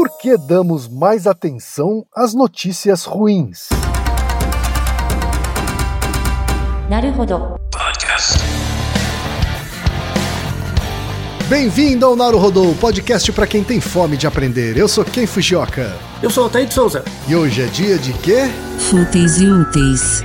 Por que damos mais atenção às notícias ruins? Bem-vindo ao Naruhodô, podcast para quem tem fome de aprender. Eu sou Ken Fujioka. Eu sou o Altair de Souza. E hoje é dia de quê? Fúteis e úteis.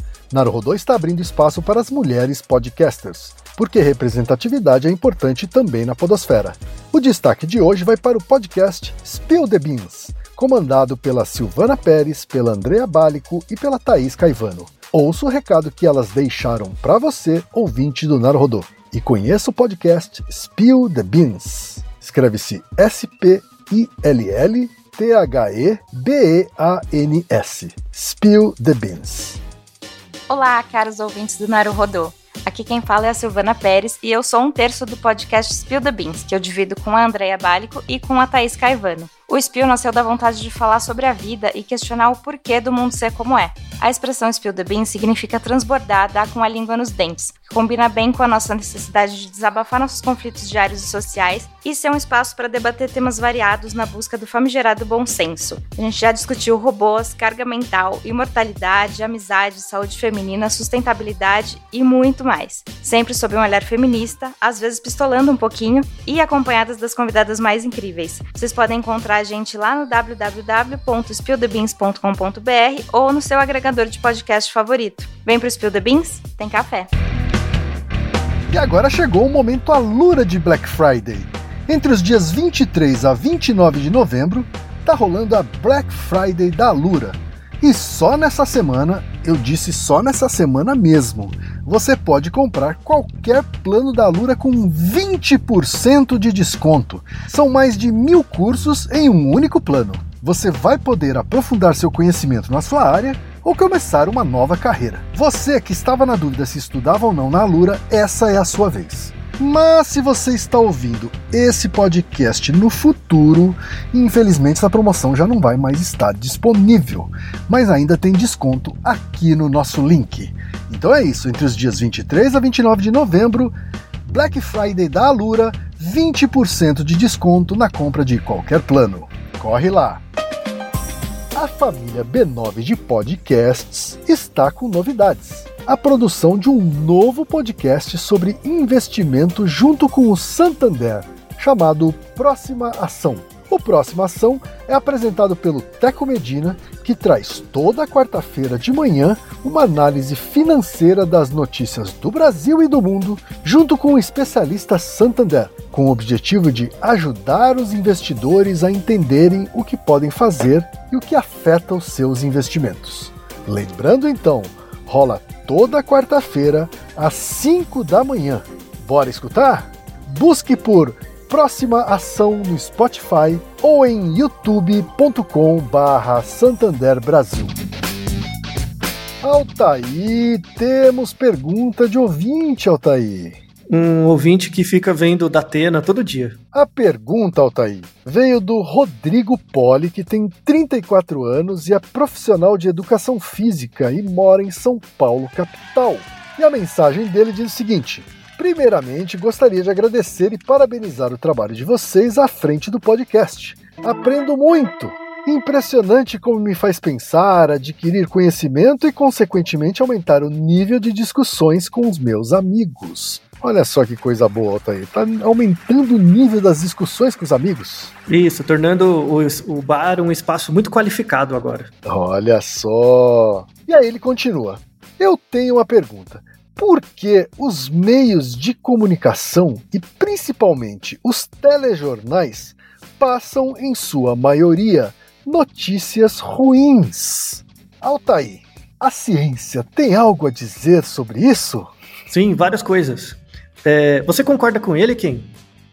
Naruhodô está abrindo espaço para as mulheres podcasters, porque representatividade é importante também na podosfera. O destaque de hoje vai para o podcast Spill the Beans, comandado pela Silvana Pérez, pela Andrea Bálico e pela Thaís Caivano. Ouça o recado que elas deixaram para você, ouvinte do Naruhodô, e conheça o podcast Spill the Beans. Escreve-se S-P-I-L-L T-H-E-B-E-A-N-S. Spill the Beans. Olá, caros ouvintes do Naruhodô. Aqui quem fala é a Silvana Pérez e eu sou um terço do podcast Spill the Beans, que eu divido com a Andrea Bálico e com a Thaís Caivano. O Spill nasceu da vontade de falar sobre a vida e questionar o porquê do mundo ser como é. A expressão Spill the Beans significa transbordar, dar com a língua nos dentes, que combina bem com a nossa necessidade de desabafar nossos conflitos diários e sociais e ser um espaço para debater temas variados na busca do famigerado bom senso. A gente já discutiu robôs, carga mental, imortalidade, amizade, saúde feminina, sustentabilidade e muito mais. Sempre sob um olhar feminista, às vezes pistolando um pouquinho e acompanhadas das convidadas mais incríveis. Vocês podem encontrar a gente lá no www.spillthebeans.com.br ou no seu agregador de podcast favorito. Vem pro Spill the Beans? Tem café. E agora chegou o momento alura de Black Friday. Entre os dias 23 a 29 de novembro, tá rolando a Black Friday da Alura. E só nessa semana, eu disse só nessa semana mesmo, você pode comprar qualquer plano da Alura com 20% de desconto. São mais de mil cursos em um único plano. Você vai poder aprofundar seu conhecimento na sua área ou começar uma nova carreira. Você que estava na dúvida se estudava ou não na Alura, essa é a sua vez. Mas se você está ouvindo esse podcast no futuro, infelizmente essa promoção já não vai mais estar disponível, mas ainda tem desconto aqui no nosso link. Então é isso, entre os dias 23 a 29 de novembro, Black Friday da Alura, 20% de desconto na compra de qualquer plano. Corre lá! A família B9 de podcasts está com novidades a produção de um novo podcast sobre investimento junto com o Santander, chamado Próxima Ação. O Próxima Ação é apresentado pelo Teco Medina, que traz toda quarta-feira de manhã uma análise financeira das notícias do Brasil e do mundo, junto com o especialista Santander, com o objetivo de ajudar os investidores a entenderem o que podem fazer e o que afeta os seus investimentos. Lembrando então, rola toda quarta-feira às 5 da manhã. Bora escutar? Busque por Próxima Ação no Spotify ou em youtube.com/barra Santander Brasil. Altaí, temos pergunta de ouvinte, Altaí. Um ouvinte que fica vendo da Atena todo dia. A pergunta, Altair, veio do Rodrigo Poli, que tem 34 anos e é profissional de educação física e mora em São Paulo, capital. E a mensagem dele diz o seguinte: Primeiramente, gostaria de agradecer e parabenizar o trabalho de vocês à frente do podcast. Aprendo muito! Impressionante como me faz pensar, adquirir conhecimento e, consequentemente, aumentar o nível de discussões com os meus amigos. Olha só que coisa boa, Altair. Tá aumentando o nível das discussões com os amigos. Isso, tornando o, o bar um espaço muito qualificado agora. Olha só. E aí ele continua. Eu tenho uma pergunta. Por que os meios de comunicação e principalmente os telejornais passam, em sua maioria, notícias ruins? Altair, a ciência tem algo a dizer sobre isso? Sim, várias coisas. É, você concorda com ele, Kim?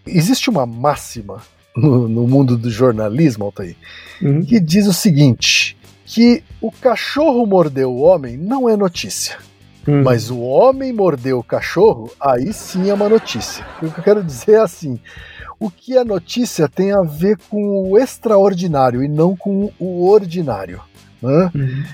Existe uma máxima no, no mundo do jornalismo, Altair, Uhum. que diz o seguinte: que o cachorro mordeu o homem não é notícia. Hum. Mas o homem mordeu o cachorro, aí sim é uma notícia. O que eu quero dizer é assim: o que é notícia tem a ver com o extraordinário e não com o ordinário. né? Uhum.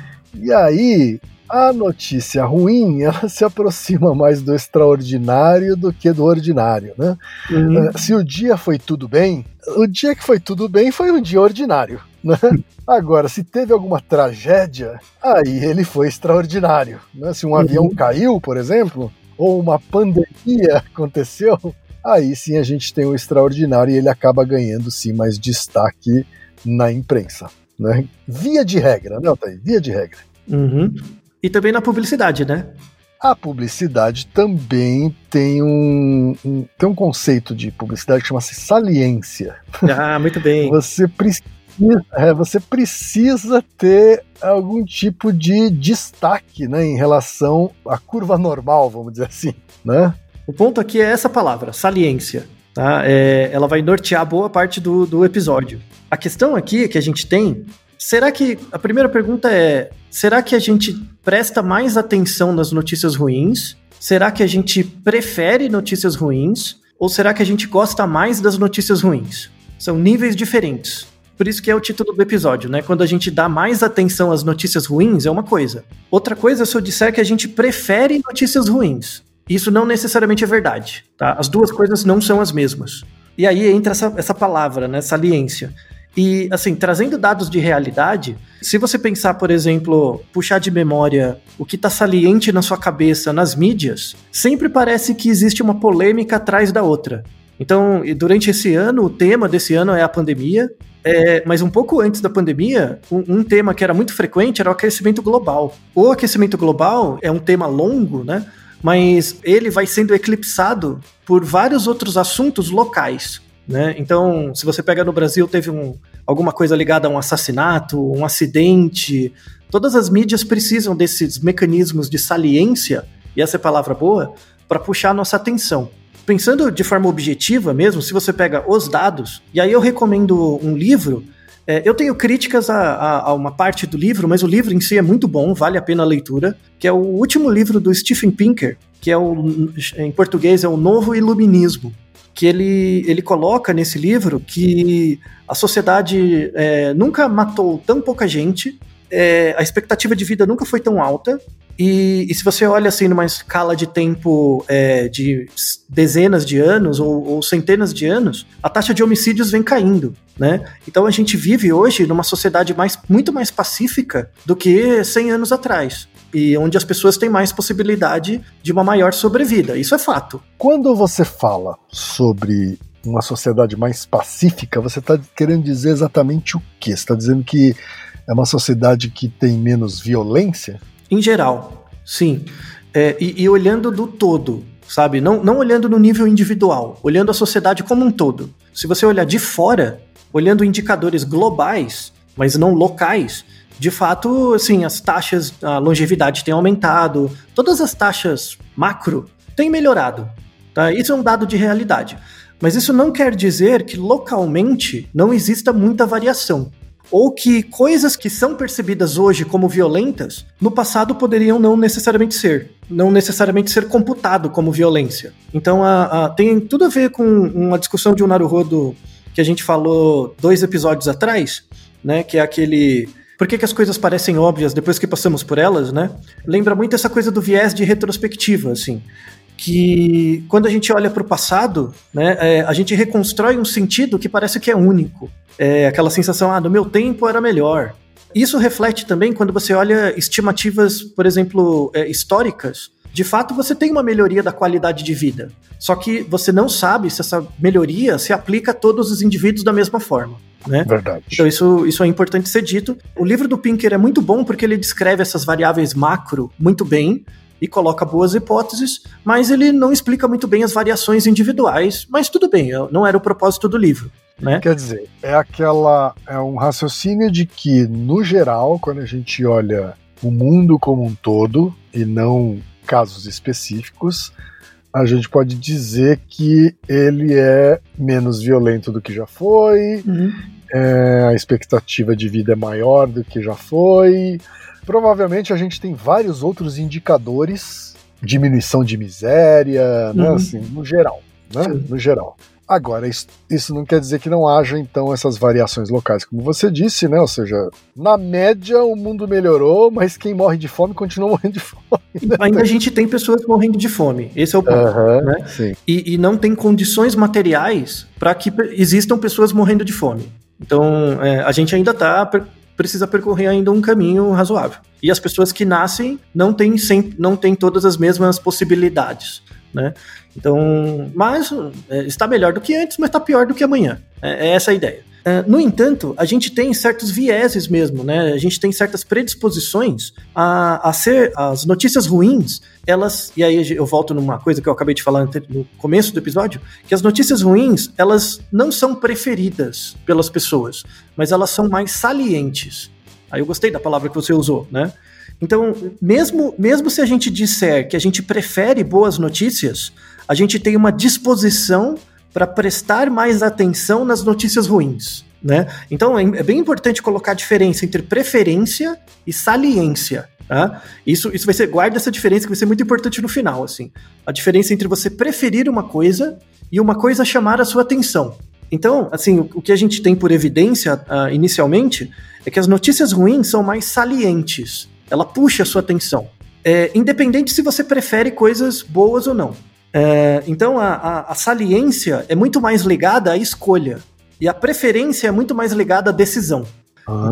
E aí, a notícia ruim, ela se aproxima mais do extraordinário do que do ordinário, né? Uhum. Eh, Se o dia foi tudo bem, o dia que foi tudo bem foi um dia ordinário, né? Agora, se teve alguma tragédia, aí ele foi extraordinário, né? Se um avião caiu, por exemplo, ou uma pandemia aconteceu, aí sim a gente tem o extraordinário e ele acaba ganhando sim mais destaque na imprensa, né? Via de regra, né, Otávio? Via de regra. Uhum. E também na publicidade, né? A publicidade também tem um, um- tem um conceito de publicidade que chama-se saliência. Ah, muito bem. Você precisa, é, você precisa ter algum tipo de destaque né, em relação à curva normal, vamos dizer assim. Né? O ponto aqui é essa palavra, saliência. Tá? É, ela vai nortear boa parte do, do episódio. A questão aqui que a gente tem, será que. A primeira pergunta é: será que a gente presta mais atenção nas notícias ruins? Será que a gente prefere notícias ruins? Ou será que a gente gosta mais das notícias ruins? São níveis diferentes. Por isso que é o título do episódio, né? Quando a gente dá mais atenção às notícias ruins, é uma coisa. Outra coisa é se eu disser que a gente prefere notícias ruins. Isso não necessariamente é verdade, tá? As duas coisas não são as mesmas. E aí entra essa, essa palavra, né? Saliência. E, assim, trazendo dados de realidade, se você pensar, por exemplo, puxar de memória o que está saliente na sua cabeça nas mídias, sempre parece que existe uma polêmica atrás da outra. Então, durante esse ano, o tema desse ano é a pandemia, é, mas um pouco antes da pandemia, um, um tema que era muito frequente era o aquecimento global. O aquecimento global é um tema longo, né? Mas ele vai sendo eclipsado por vários outros assuntos locais. Né? Então, se você pega no Brasil, teve um, alguma coisa ligada a um assassinato, um acidente. Todas as mídias precisam desses mecanismos de saliência, e essa é palavra boa, para puxar a nossa atenção. Pensando de forma objetiva mesmo, se você pega os dados, e aí eu recomendo um livro. é, eu tenho críticas a, a- a uma parte do livro, mas o livro em si é muito bom, vale a pena a leitura, que é o último livro do Stephen Pinker, que é o, em português é o Novo Iluminismo que ele, ele coloca nesse livro que a sociedade é, nunca matou tão pouca gente, é, a expectativa de vida nunca foi tão alta, e, e se você olha assim numa escala de tempo é, de dezenas de anos ou, ou centenas de anos, a taxa de homicídios vem caindo, né? Então a gente vive hoje numa sociedade mais, muito mais pacífica do que 100 anos atrás. E onde as pessoas têm mais possibilidade de uma maior sobrevida. Isso é fato. Quando você fala sobre uma sociedade mais pacífica, você está querendo dizer exatamente o quê? Você está dizendo que é uma sociedade que tem menos violência? Em geral, sim. É, e, e olhando do todo, sabe? Não, não olhando no nível individual, olhando a sociedade como um todo. Se você olhar de fora, olhando indicadores globais, mas não locais, de fato, assim, as taxas, a longevidade tem aumentado, todas as taxas macro têm melhorado. Tá? Isso é um dado de realidade. Mas isso não quer dizer que localmente não exista muita variação. Ou que coisas que são percebidas hoje como violentas, no passado poderiam não necessariamente ser, não necessariamente ser computado como violência. Então a, a, tem tudo a ver com uma discussão de um Naruhodo que a gente falou dois episódios atrás, né, que é aquele por que, que, as coisas parecem óbvias depois que passamos por elas, né? Lembra muito essa coisa do viés de retrospectiva, assim que quando a gente olha para o passado, né, é, a gente reconstrói um sentido que parece que é único. É aquela sensação, ah, no meu tempo era melhor. Isso reflete também quando você olha estimativas, por exemplo, é, históricas. De fato, você tem uma melhoria da qualidade de vida. Só que você não sabe se essa melhoria se aplica a todos os indivíduos da mesma forma. Né? Verdade. Então isso, isso é importante ser dito. O livro do Pinker é muito bom porque ele descreve essas variáveis macro muito bem, e coloca boas hipóteses, mas ele não explica muito bem as variações individuais. Mas tudo bem, não era o propósito do livro. Né? Quer dizer, é aquela. É um raciocínio de que, no geral, quando a gente olha o mundo como um todo e não casos específicos, a gente pode dizer que ele é menos violento do que já foi, uhum. é, a expectativa de vida é maior do que já foi, Provavelmente a gente tem vários outros indicadores, diminuição de miséria, né, uhum. assim, no geral, né? No geral. Agora, isso, isso, não quer dizer que não haja, então, essas variações locais, como você disse, né? Ou seja, na média o mundo melhorou, mas quem morre de fome continua morrendo de fome. Né? Ainda a gente tem pessoas morrendo de fome, esse é o ponto. Uhum, né? E, e, não tem condições materiais para que existam pessoas morrendo de fome. Então, é, a gente ainda está precisa percorrer ainda um caminho razoável. E as pessoas que nascem não têm, sempre, não têm todas as mesmas possibilidades. Né? Então, mas é, está melhor do que antes, mas está pior do que amanhã. É, é essa a ideia. É, no entanto, a gente tem certos vieses mesmo, né? A gente tem certas predisposições a, a ser as notícias ruins, elas. E aí eu volto numa coisa que eu acabei de falar no começo do episódio, que as notícias ruins, elas não são preferidas pelas pessoas, mas elas são mais salientes. Aí eu gostei da palavra que você usou, né? Então, mesmo, mesmo se a gente disser que a gente prefere boas notícias, a gente tem uma disposição para prestar mais atenção nas notícias ruins. Né? Então é, é bem importante colocar a diferença entre preferência e saliência. Tá? Isso, isso vai ser, guarda essa diferença que vai ser muito importante no final, assim. A diferença entre você preferir uma coisa e uma coisa chamar a sua atenção. Então, assim, o, o que a gente tem por evidência uh, inicialmente é que as notícias ruins são mais salientes. Ela puxa a sua atenção. É, independente se você prefere coisas boas ou não. É, então a, a, a, saliência é muito mais ligada à escolha e a preferência é muito mais ligada à decisão. Ah.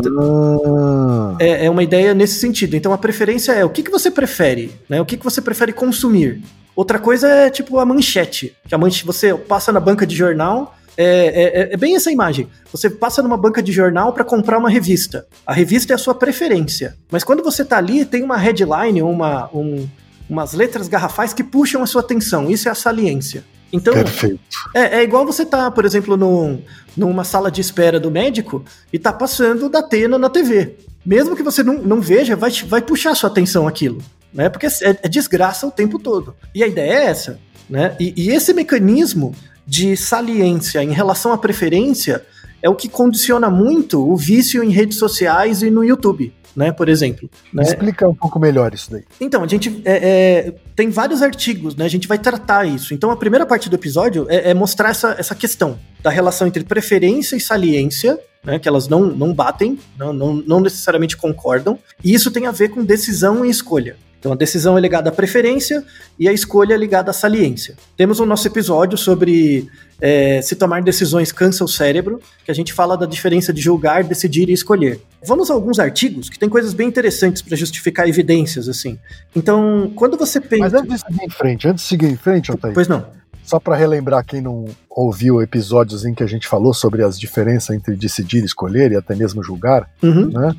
É, é, uma ideia nesse sentido. Então a preferência é o que, que você prefere, né? O que, que você prefere consumir. Outra coisa é tipo a manchete, que a manchete você passa na banca de jornal. É, é, é, é bem essa imagem. Você passa numa banca de jornal para comprar uma revista. A revista é a sua preferência. Mas quando você tá ali, tem uma headline, uma, um, umas letras garrafais que puxam a sua atenção. Isso é a saliência. Então, Perfeito. É, é igual você tá, por exemplo, num, numa sala de espera do médico e tá passando da Atena na TV. Mesmo que você não, não veja, vai, vai puxar a sua atenção aquilo. Né? Porque é, é desgraça o tempo todo. E a ideia é essa. Né? E, e esse mecanismo de saliência em relação à preferência é o que condiciona muito o vício em redes sociais e no YouTube né? Por exemplo. Né? Explica um pouco melhor isso daí. Então, a gente é, é, tem vários artigos, né? A gente vai tratar isso. Então, a primeira parte do episódio é, é mostrar essa, essa questão da relação entre preferência e saliência, né, que elas não, não batem, não, não, não necessariamente concordam, e isso tem a ver com decisão e escolha. Então a decisão é ligada à preferência e a escolha é ligada à saliência. Temos o nosso episódio sobre é, se tomar decisões cansa o cérebro, que a gente fala da diferença de julgar, decidir e escolher. Vamos a alguns artigos que tem coisas bem interessantes para justificar evidências, assim. Então, quando você pensa. Mas antes de seguir em frente, antes de seguir em frente, Altair. Pois não. Só para relembrar quem não ouviu episódios em que a gente falou sobre as diferenças entre decidir, escolher e até mesmo julgar, uhum. né?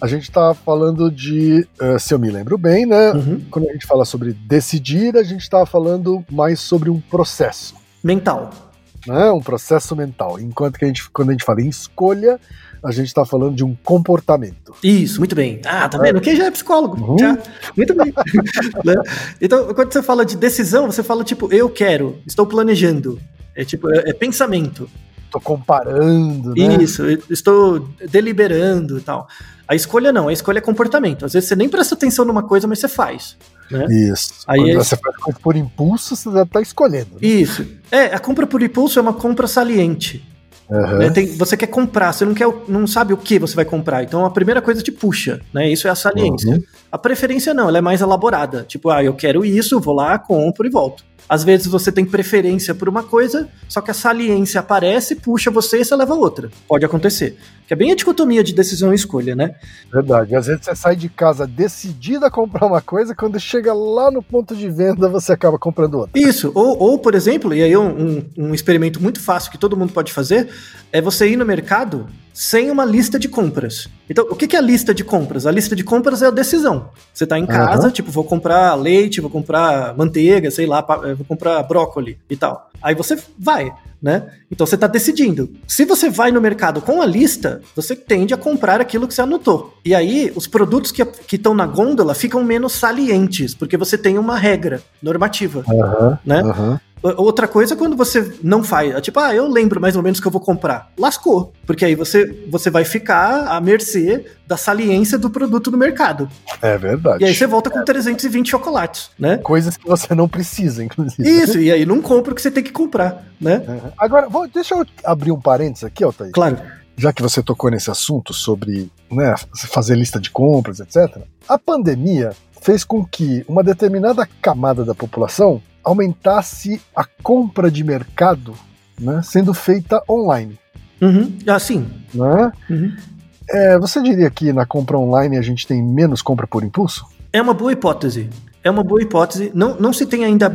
A gente está falando de, uh, se eu me lembro bem, né? Uhum. Quando a gente fala sobre decidir, a gente está falando mais sobre um processo. Mental. Né? Um processo mental. Enquanto que a gente, quando a gente fala em escolha, a gente está falando de um comportamento. Isso, muito bem. Ah, tá vendo? Quem já é psicólogo? Uhum. Já. Muito bem. Né? então, quando você fala de decisão, você fala tipo, eu quero, estou planejando. É tipo, é, é pensamento. estou comparando, né? Isso, estou deliberando e tal. A escolha não, a escolha é comportamento. Às vezes você nem presta atenção numa coisa, mas você faz. Né? Isso. Aí Quando é- você faz coisa por impulso, você já tá escolhendo. né? Isso. É, a compra por impulso é uma compra saliente. Aham. né? Tem- você quer comprar, você não, quer, não sabe o que você vai comprar. Então a primeira coisa te puxa, né? Isso é a saliência. Uhum. A preferência não, ela é mais elaborada. Tipo, ah, eu quero isso, vou lá, compro e volto. Às vezes você tem preferência por uma coisa, só que a saliência aparece, puxa você e você leva outra. Pode acontecer. Que é bem a dicotomia de decisão e escolha, né? Verdade. Às vezes você sai de casa decidida a comprar uma coisa, quando chega lá no ponto de venda, você acaba comprando outra. Isso, ou, ou por exemplo, e aí um, um- um experimento muito fácil que todo mundo pode fazer, é você ir no mercado sem uma lista de compras. Então, o que que é a lista de compras? A lista de compras é a decisão. Você tá em casa, Aham. tipo, vou comprar leite, vou comprar manteiga, sei lá, eh, vou comprar brócoli e tal. Aí você vai, né? Então você tá decidindo. Se você vai no mercado com a lista, você tende a comprar aquilo que você anotou. E aí, os produtos que estão na gôndola ficam menos salientes, porque você tem uma regra normativa Aham. né? Aham. Outra coisa é quando você não faz, é tipo, ah, eu lembro mais ou menos que eu vou comprar. Lascou, porque aí você, você vai ficar à mercê da saliência do produto no mercado. É verdade. E aí você volta com 320 chocolates, né? Coisas que você não precisa, inclusive. Isso, e aí não compra o que você tem que comprar, né? Aham. Agora, vou- deixa eu abrir um parênteses aqui, Altair. Claro. já que você tocou nesse assunto sobre né, fazer lista de compras, etc., a pandemia fez com que uma determinada camada da população aumentasse a compra de mercado né, sendo feita online. Uhum. Ah, sim. Né? Uhum. É, você diria que na compra online a gente tem menos compra por impulso? É uma boa hipótese. É uma boa hipótese. Não, não se tem ainda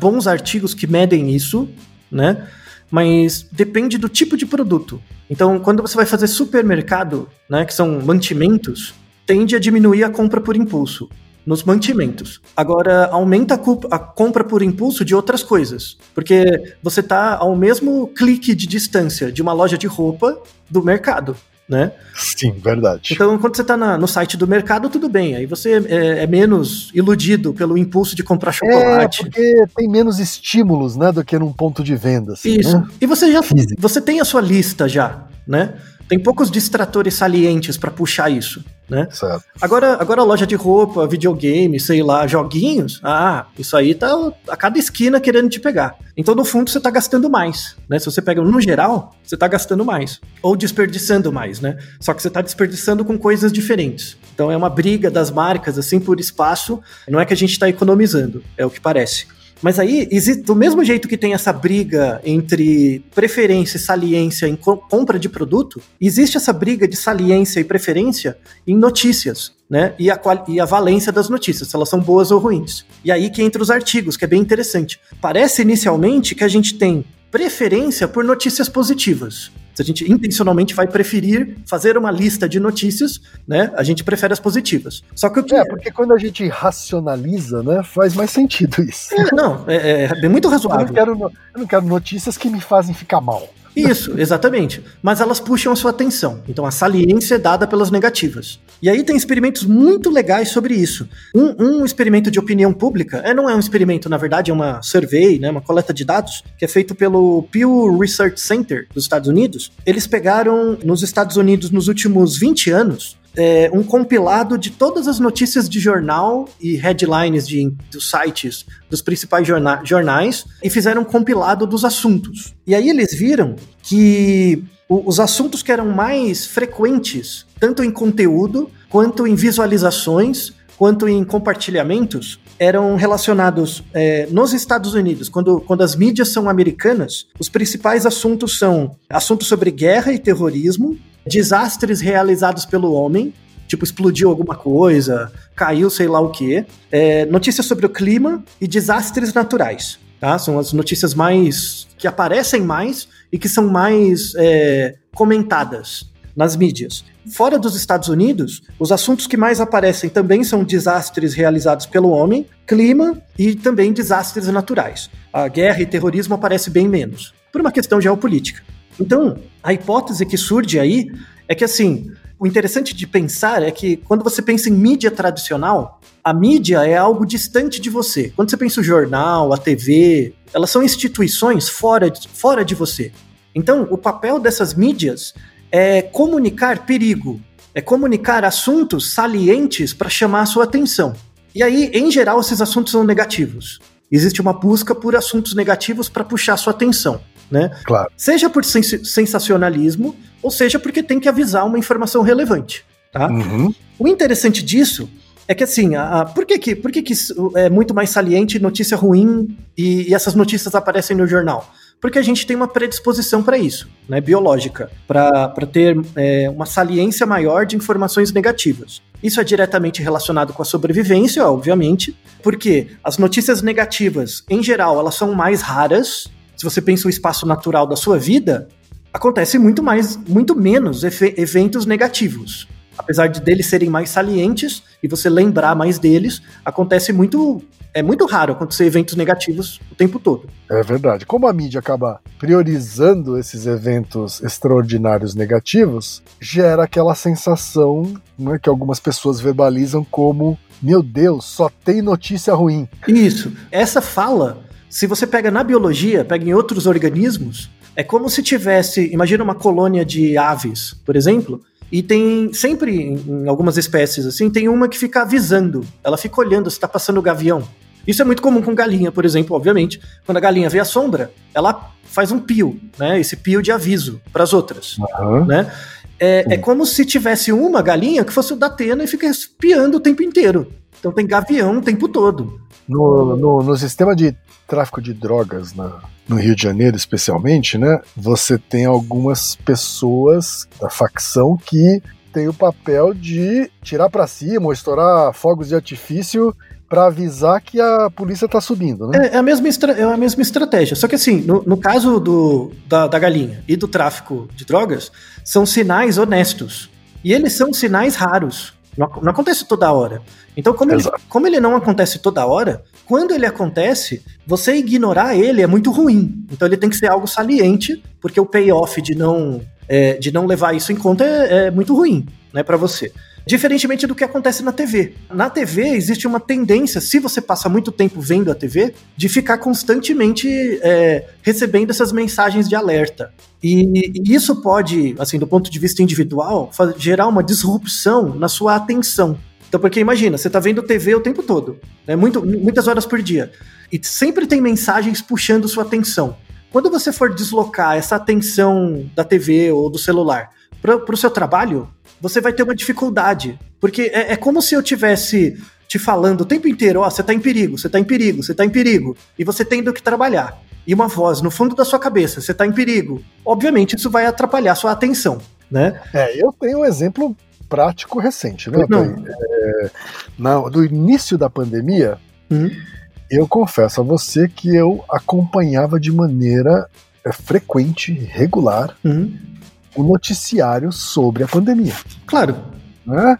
bons artigos que medem isso, né? Mas depende do tipo de produto. Então, quando você vai fazer supermercado, né, que são mantimentos, tende a diminuir a compra por impulso nos mantimentos. Agora, aumenta a, a compra por impulso de outras coisas. Porque você está ao mesmo clique de distância de uma loja de roupa do mercado, né? Sim, verdade. Então, quando você está no site do mercado, tudo bem. Aí você é, é menos iludido pelo impulso de comprar é, chocolate. porque tem menos estímulos né, do que num ponto de venda. Assim, Isso. né? E você já você tem a sua lista já, né? Tem poucos distratores salientes para puxar isso, né? Certo. Agora, agora loja de roupa, videogame, sei lá, joguinhos, ah, isso aí tá a cada esquina querendo te pegar. Então, no fundo, você tá gastando mais, né? Se você pega no geral, você tá gastando mais. Ou desperdiçando mais, né? Só que você tá desperdiçando com coisas diferentes. Então, é uma briga das marcas, assim, por espaço. Não é que a gente tá economizando, é o que parece. Mas aí, existe, do mesmo jeito que tem essa briga entre preferência e saliência em co- compra de produto, existe essa briga de saliência e preferência em notícias, né? E a, e a valência das notícias, se elas são boas ou ruins. E aí que entra os artigos, que é bem interessante. Parece inicialmente que a gente tem preferência por notícias positivas. Se a gente intencionalmente vai preferir fazer uma lista de notícias, né? A gente prefere as positivas. Só que o que É, porque quando a gente racionaliza, né, faz mais sentido isso. É, não, é, é- é muito Eu não, razoável. quero, eu não quero notícias que me fazem ficar mal. Isso, exatamente. Mas elas puxam a sua atenção. Então a saliência é dada pelas negativas. E aí tem experimentos muito legais sobre isso. Um, um experimento de opinião pública, é, não é um experimento, na verdade, é uma survey, né, uma coleta de dados, que é feito pelo Pew Research Center dos Estados Unidos. Eles pegaram nos Estados Unidos nos últimos 20 anos é, um compilado de todas as notícias de jornal e headlines de, dos sites dos principais jorna- jornais e fizeram um compilado dos assuntos. E aí eles viram que o- os assuntos que eram mais frequentes, tanto em conteúdo, quanto em visualizações, quanto em compartilhamentos, eram relacionados é, nos Estados Unidos. Quando, quando as mídias são americanas, os principais assuntos são assuntos sobre guerra e terrorismo, desastres realizados pelo homem, tipo explodiu alguma coisa, caiu sei lá o que, notícias sobre o clima e desastres naturais. Tá? São as notícias mais que aparecem mais e que são mais é, comentadas nas mídias. Fora dos Estados Unidos, os assuntos que mais aparecem também são desastres realizados pelo homem, clima e também desastres naturais. A guerra e terrorismo aparece bem menos, por uma questão geopolítica. Então, a hipótese que surge aí é que, assim, o interessante de pensar é que quando você pensa em mídia tradicional, a mídia é algo distante de você. Quando você pensa o jornal, a TV, elas são instituições fora de, fora de você. Então, o papel dessas mídias é comunicar perigo, é comunicar assuntos salientes para chamar a sua atenção. E aí, em geral, esses assuntos são negativos. Existe uma busca por assuntos negativos para puxar a sua atenção, né? Claro. Seja por sens sensacionalismo, ou seja porque tem que avisar uma informação relevante, tá? Uhum. O interessante disso é que assim, a, a, por, que, que, por que, que isso é muito mais saliente notícia ruim e, e essas notícias aparecem no jornal? Porque a gente tem uma predisposição para isso, né, biológica, para ter é, uma saliência maior de informações negativas. Isso é diretamente relacionado com a sobrevivência, obviamente, porque as notícias negativas, em geral, elas são mais raras. Se você pensa o espaço natural da sua vida, acontece muito mais, muito menos eventos negativos apesar de deles serem mais salientes e você lembrar mais deles, acontece muito. É muito raro acontecer eventos negativos o tempo todo. É verdade. Como a mídia acaba priorizando esses eventos extraordinários negativos, gera aquela sensação né, que algumas pessoas verbalizam como: meu Deus, só tem notícia ruim. Isso. Essa fala, se você pega na biologia, pega em outros organismos, é como se tivesse, imagina uma colônia de aves, por exemplo, e tem sempre, em algumas espécies assim, tem uma que fica avisando. Ela fica olhando se está passando o gavião. Isso é muito comum com galinha, por exemplo, obviamente. Quando a galinha vê a sombra, ela faz um pio, né? Esse pio de aviso para as outras, uhum. né? É, é, como se tivesse uma galinha que fosse o da Atena e fica espiando o tempo inteiro. Então tem gavião o tempo todo. No, no, no sistema de tráfico de drogas na, no Rio de Janeiro, especialmente, né? Você tem algumas pessoas da facção que tem o papel de tirar para cima ou estourar fogos de artifício para avisar que a polícia tá subindo, né? É, é a, mesma é a mesma estratégia. Só que assim, no, no caso do, da, da galinha e do tráfico de drogas, são sinais honestos. E eles são sinais raros. Não, não acontece toda hora. Então, como ele, como ele não acontece toda hora, quando ele acontece, você ignorar ele é muito ruim. Então ele tem que ser algo saliente, porque o payoff de não, é, de não levar isso em conta é, é muito ruim né, para você. Diferentemente do que acontece na TV. Na TV existe uma tendência, se você passa muito tempo vendo a TV, de ficar constantemente é, recebendo essas mensagens de alerta. E, e, isso pode, assim, do ponto de vista individual, gerar uma disrupção na sua atenção. Então, porque imagina, você tá vendo TV o tempo todo, né? Muito, muitas horas por dia. E sempre tem mensagens puxando sua atenção. Quando você for deslocar essa atenção da TV ou do celular para o seu trabalho, você vai ter uma dificuldade. Porque é, é como se eu tivesse te falando o tempo inteiro, ó, oh, você tá em perigo, você tá em perigo, você tá em perigo, e você tendo que trabalhar. E uma voz no fundo da sua cabeça, você tá em perigo. Obviamente, isso vai atrapalhar sua atenção, né? É, eu tenho um exemplo prático recente, né? É, na, do início da pandemia, uhum. eu confesso a você que eu acompanhava de maneira é, frequente, regular, uhum. O noticiário sobre a pandemia. Claro. Né?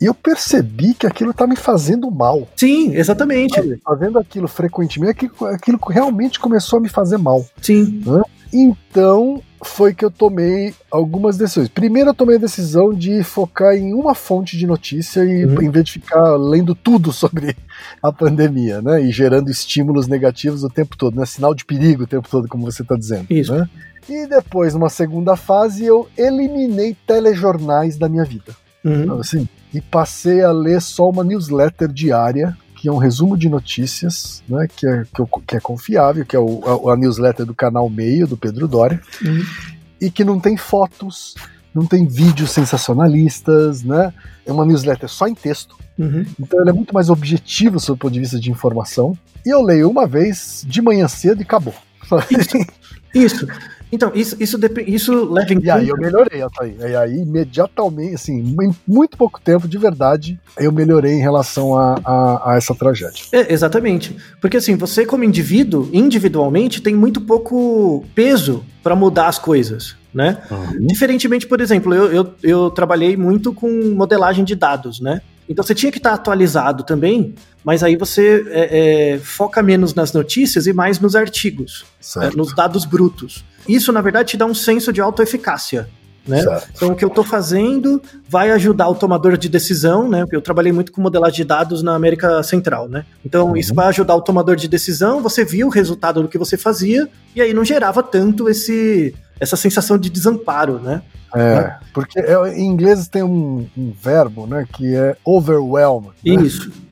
E eu percebi que aquilo tá me fazendo mal. Sim, exatamente. Sabe, fazendo aquilo frequentemente, aquilo, aquilo realmente começou a me fazer mal. Sim. Né? Então, foi que eu tomei algumas decisões. Primeiro, eu tomei a decisão de focar em uma fonte de notícia e uhum. em vez de ficar lendo tudo sobre a pandemia, né? E gerando estímulos negativos o tempo todo, né? Sinal de perigo o tempo todo, como você está dizendo. Isso. Né? E depois, numa segunda fase, eu eliminei telejornais da minha vida. Uhum. Assim, e passei a ler só uma newsletter diária que é um resumo de notícias, né, que, é, que, que é confiável, que é o, a, a, newsletter do canal Meio, do Pedro Doria, uhum. e que não tem fotos, não tem vídeos sensacionalistas, né? É uma newsletter só em texto. Uhum. Então ele é muito mais objetivo sob o ponto de vista de informação. E eu leio uma vez de manhã cedo e acabou. Isso. Isso. Então, isso, isso, isso leva em E aí eu melhorei, Ataí. E aí, imediatamente, assim, em muito pouco tempo, de verdade, eu melhorei em relação a, a, a essa tragédia. É, exatamente. Porque, assim, você como indivíduo, individualmente, tem muito pouco peso para mudar as coisas. Né? Uhum. Diferentemente, por exemplo, eu, eu, eu trabalhei muito com modelagem de dados, né? Então você tinha que estar atualizado também, mas aí você é, é, foca menos nas notícias e mais nos artigos, é, nos dados brutos. Isso, na verdade, te dá um senso de autoeficácia. Né? Então, o que eu estou fazendo vai ajudar o tomador de decisão, né? Eu trabalhei muito com modelagem de dados na América Central, né? Então, uhum. isso vai ajudar o tomador de decisão. Você viu o resultado do que você fazia e aí não gerava tanto esse essa sensação de desamparo, né? É, porque é, em inglês tem um, um, verbo, né, que é overwhelm. Né? Isso.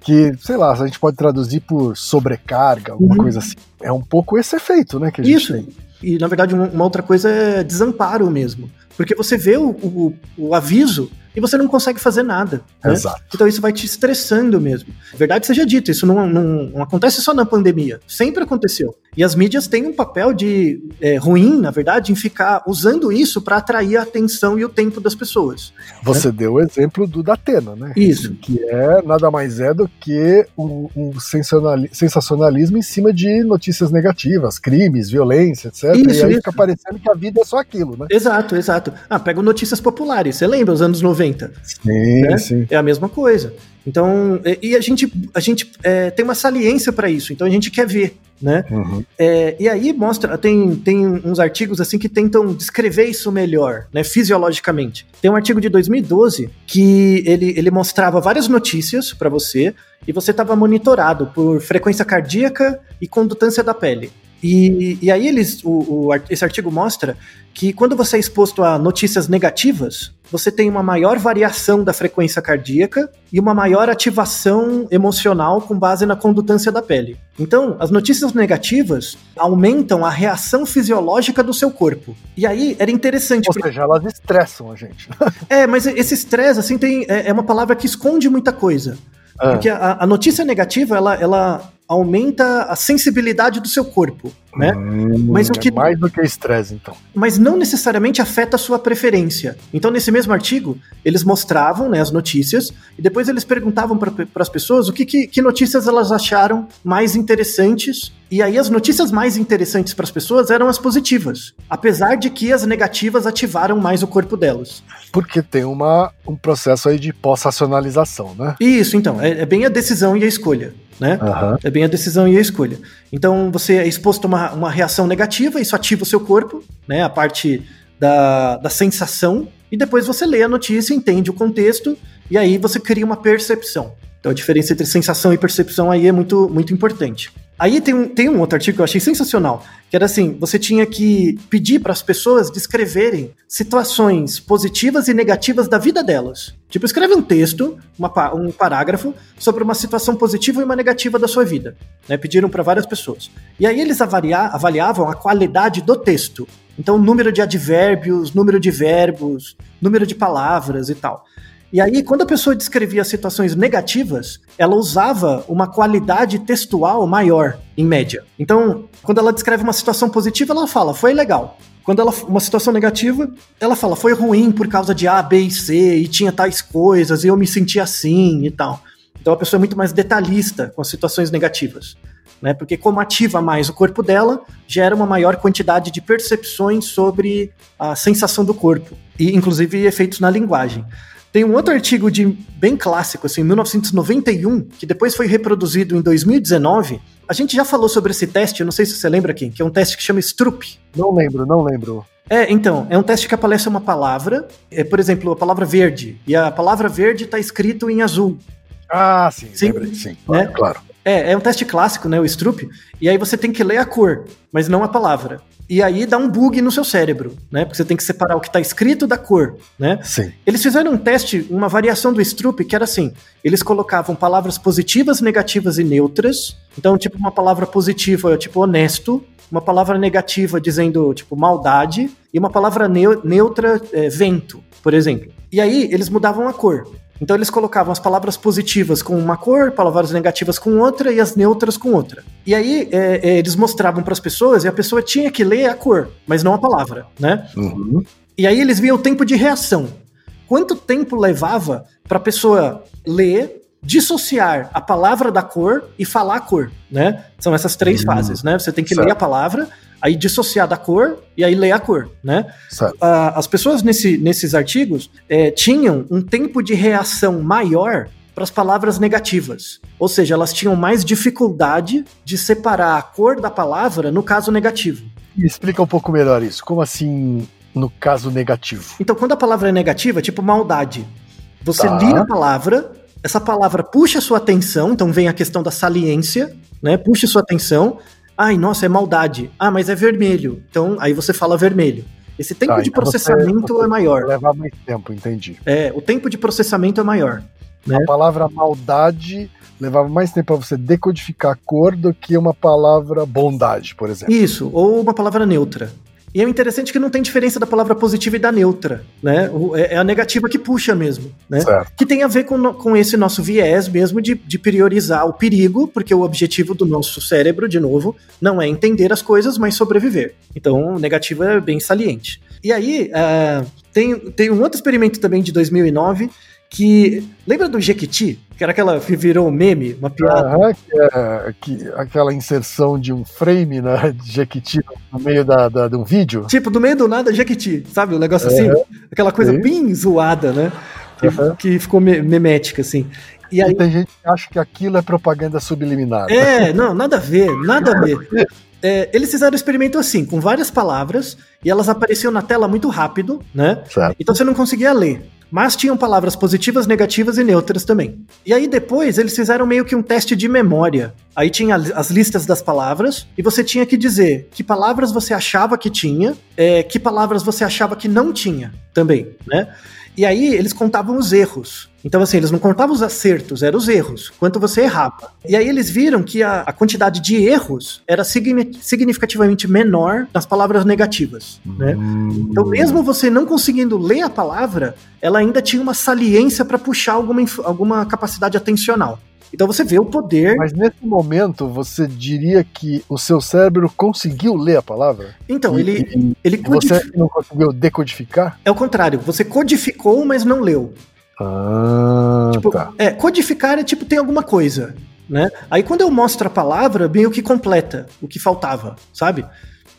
Que, sei lá, a gente pode traduzir por sobrecarga, alguma uhum. coisa assim. É um pouco esse efeito, né, que a gente Isso. tem. E, na verdade, uma outra coisa é desamparo mesmo. Porque você vê o, o, o aviso e você não consegue fazer nada. Né? Exato. Então isso vai te estressando mesmo. Verdade seja dito, isso não, não, não acontece só na pandemia, sempre aconteceu. E as mídias têm um papel de é, ruim, na verdade, em ficar usando isso para atrair a atenção e o tempo das pessoas. Você né? deu o exemplo do Datena, né? Isso. Que é nada mais é do que um, um sensacionalismo em cima de notícias negativas, crimes, violência, etc. Isso, e aí isso. fica parecendo que a vida é só aquilo, né? Exato, exato. Ah, pega notícias populares. Você lembra os anos 90? Sim, né? sim. É a mesma coisa. Então, e a gente, a gente é, tem uma saliência para isso, então a gente quer ver, né? Uhum. É, e aí mostra, tem, tem uns artigos assim que tentam descrever isso melhor, né, fisiologicamente. Tem um artigo de 2012 que ele, ele mostrava várias notícias para você e você estava monitorado por frequência cardíaca e condutância da pele. E, e aí eles, o, o, esse artigo mostra que quando você é exposto a notícias negativas, você tem uma maior variação da frequência cardíaca e uma maior ativação emocional com base na condutância da pele. Então, as notícias negativas aumentam a reação fisiológica do seu corpo. E aí era interessante. Ou porque... seja, elas estressam a gente. é, mas esse estresse, assim, tem, é, é uma palavra que esconde muita coisa. Ah. Porque a, a, notícia negativa, ela, ela aumenta a sensibilidade do seu corpo, né? Hum, mas o que é mais do que estresse, então. Mas não necessariamente afeta a sua preferência. Então, nesse mesmo artigo, eles mostravam né, as notícias e depois eles perguntavam para as pessoas o que, que, que notícias elas acharam mais interessantes. E aí, as notícias mais interessantes para as pessoas eram as positivas, apesar de que as negativas ativaram mais o corpo delas. Porque tem uma, um processo aí de pós-racionalização, né? Isso, então. É, é bem a decisão e a escolha né? Uhum. É bem a decisão e a escolha. Então você é exposto a uma, uma reação negativa, isso ativa o seu corpo, né? A parte da, da sensação, e depois você lê a notícia, entende o contexto, e aí você cria uma percepção. Então a diferença entre sensação e percepção aí é muito, muito importante. Aí tem um, tem um outro artigo que eu achei sensacional, que era assim: você tinha que pedir para as pessoas descreverem situações positivas e negativas da vida delas. Tipo, escreve um texto, uma, um parágrafo, sobre uma situação positiva e uma negativa da sua vida. Né? Pediram para várias pessoas. E aí eles avalia, avaliavam a qualidade do texto. Então, número de advérbios, número de verbos, número de palavras e tal. E aí, quando a pessoa descrevia situações negativas, ela usava uma qualidade textual maior, em média. Então, quando ela descreve uma situação positiva, ela fala, foi legal. Quando ela uma situação negativa, ela fala, foi ruim por causa de A, B e C, e tinha tais coisas, e eu me senti assim e tal. Então a pessoa é muito mais detalhista com as situações negativas. Né? Porque como ativa mais o corpo dela, gera uma maior quantidade de percepções sobre a sensação do corpo, e inclusive efeitos na linguagem. Tem um outro artigo de bem clássico, assim, 1991, que depois foi reproduzido em 2019. A gente já falou sobre esse teste, não sei se você lembra aqui, que é um teste que chama Stroop. Não lembro, não lembro. É, então, é um teste que aparece uma palavra, é, por exemplo, a palavra verde, e a palavra verde está escrito em azul. Ah, sim, sim, lembra, sim, né? claro. É, é um teste clássico, né, o Stroop, e aí você tem que ler a cor, mas não a palavra. E aí dá um bug no seu cérebro, né? Porque você tem que separar o que está escrito da cor, né? Sim. Eles fizeram um teste, uma variação do Stroop, que era assim: eles colocavam palavras positivas, negativas e neutras. Então, tipo, uma palavra positiva tipo honesto, uma palavra negativa dizendo, tipo, maldade, e uma palavra neutra, é, vento, por exemplo. E aí eles mudavam a cor. Então eles colocavam as palavras positivas com uma cor, palavras negativas com outra e as neutras com outra. E aí é, é, eles mostravam para as pessoas e a pessoa tinha que ler a cor, mas não a palavra, né? Uhum. E aí eles viam o tempo de reação. Quanto tempo levava para a pessoa ler, dissociar a palavra da cor e falar a cor, né? São essas três uhum. fases, né? Você tem que certo. ler a palavra, aí dissociar da cor e aí ler a cor, né? Ah, as pessoas nesse, nesses artigos é, tinham um tempo de reação maior para as palavras negativas. Ou seja, elas tinham mais dificuldade de separar a cor da palavra no caso negativo. Me explica um pouco melhor isso. Como assim no caso negativo? Então, quando a palavra é negativa, é tipo maldade. Você tá. lia a palavra, essa palavra puxa sua atenção, então vem a questão da saliência, né? Puxa sua atenção, Ai, nossa, é maldade. Ah, mas é vermelho. Então, aí você fala vermelho. Esse tempo Tá, de então você- processamento você é maior. Leva mais tempo, entendi. É, o tempo de processamento é maior. Né? A palavra maldade levava mais tempo para você decodificar a cor do que uma palavra bondade, por exemplo. Isso, ou uma palavra neutra. E é interessante que não tem diferença da palavra positiva e da neutra, né? É é a negativa que puxa mesmo, né? Certo. Que tem a ver com, com esse nosso viés mesmo de, de priorizar o perigo, porque o objetivo do nosso cérebro, de novo, não é entender as coisas, mas sobreviver. Então, negativo é bem saliente. E aí, ah, tem, tem um outro experimento também de 2009 que. Lembra do Jequiti? Que era aquela que virou um meme, uma piada. Aham, que é que- aquela inserção de um frame né, de Jequiti no meio da, da- de um vídeo. Tipo, do meio do nada, Jequiti, sabe? Um negócio assim, aquela coisa Sim. bem zoada, né? Que, Aham. que ficou me- memética, assim. E aí, E tem gente que acha que aquilo é propaganda subliminar. é, não, nada a ver, nada a ver. É, eles fizeram o experimento assim, com várias palavras, e elas apareciam na tela muito rápido, né? Certo. Então você não conseguia ler. Mas tinham palavras positivas, negativas e neutras também. E aí depois eles fizeram meio que um teste de memória. Aí tinha as listas das palavras e você tinha que dizer que palavras você achava que tinha, é, que palavras você achava que não tinha também, né? E aí eles contavam os erros. Então, assim, eles não contavam os acertos, eram os erros, quanto você errava. E aí eles viram que a, a quantidade de erros era signi- significativamente menor nas palavras negativas, né? Hum, Então, mesmo você não conseguindo ler a palavra, ela ainda tinha uma saliência para puxar alguma, alguma capacidade atencional. Então você vê o poder. Mas nesse momento, você diria que o seu cérebro conseguiu ler a palavra? Então, E- ele, e- ele e você não conseguiu decodificar? É o contrário, você codificou, mas não leu. Ah, Tipo, tá. É, codificar é tipo, tem alguma coisa, né? Aí quando eu mostro a palavra, meio que completa o que faltava, sabe?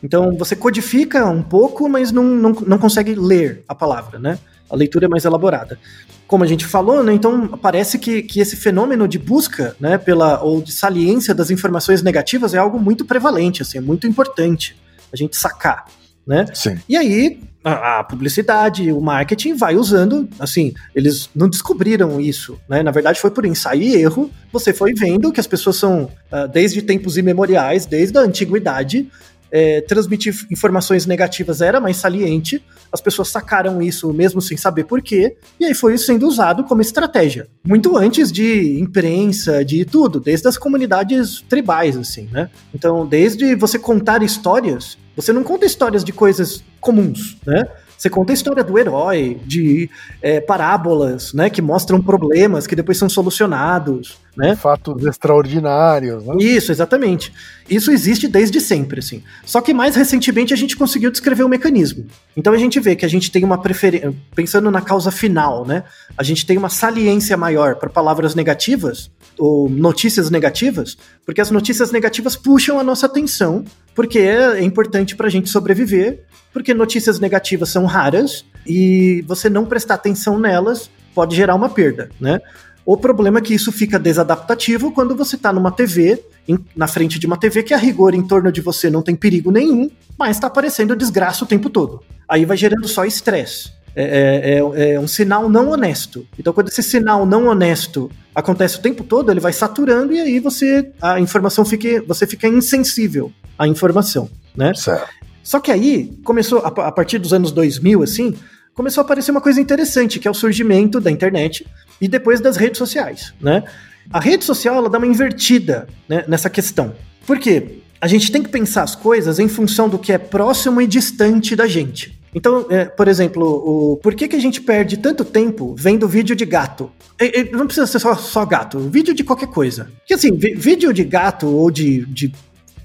Então você codifica um pouco, mas não, não, não consegue ler a palavra, né? A leitura é mais elaborada. Como a gente falou, né? Então parece que, que esse fenômeno de busca, né? Pela, ou de saliência das informações negativas é algo muito prevalente, assim, é muito importante a gente sacar, né? Sim. E aí, a, publicidade, o marketing vai usando, assim, eles não descobriram isso, né? Na verdade, foi por ensaio e erro. Você foi vendo que as pessoas são, ah, desde tempos imemoriais, desde a antiguidade, é, transmitir informações negativas era mais saliente, as pessoas sacaram isso mesmo sem saber por quê, e aí foi sendo usado como estratégia. Muito antes de imprensa, de tudo, desde as comunidades tribais, assim, né? Então, desde você contar histórias, você não conta histórias de coisas comuns, né? Você conta a história do herói, de é, parábolas, né? Que mostram problemas que depois são solucionados, né? Fatos extraordinários, né? Isso, exatamente. Isso existe desde sempre, assim. Só que mais recentemente a gente conseguiu descrever o mecanismo. Então a gente vê que a gente tem uma preferência, pensando na causa final, né? A gente tem uma saliência maior para palavras negativas ou notícias negativas, porque as notícias negativas puxam a nossa atenção, porque é importante para a gente sobreviver, porque notícias negativas são raras e você não prestar atenção nelas pode gerar uma perda, né? O problema é que isso fica desadaptativo quando você está numa TV, em- na frente de uma TV que a rigor em torno de você não tem perigo nenhum, mas está aparecendo desgraça o tempo todo. Aí vai gerando só estresse. É, é- é um sinal não honesto. Então, quando esse sinal não honesto acontece o tempo todo, ele vai saturando e aí você a informação fica, você fica insensível à informação, né? Certo. Só que aí começou, a, a partir dos anos 2000, assim, começou a aparecer uma coisa interessante, que é o surgimento da internet e depois das redes sociais, né? A rede social, ela dá uma invertida né, nessa questão. Por quê? A gente tem que pensar as coisas em função do que é próximo e distante da gente. Então, é, por exemplo, o, por que, que a gente perde tanto tempo vendo vídeo de gato? E- e não precisa ser só, só gato, vídeo de qualquer coisa. Porque assim, vi- vídeo de gato ou de, de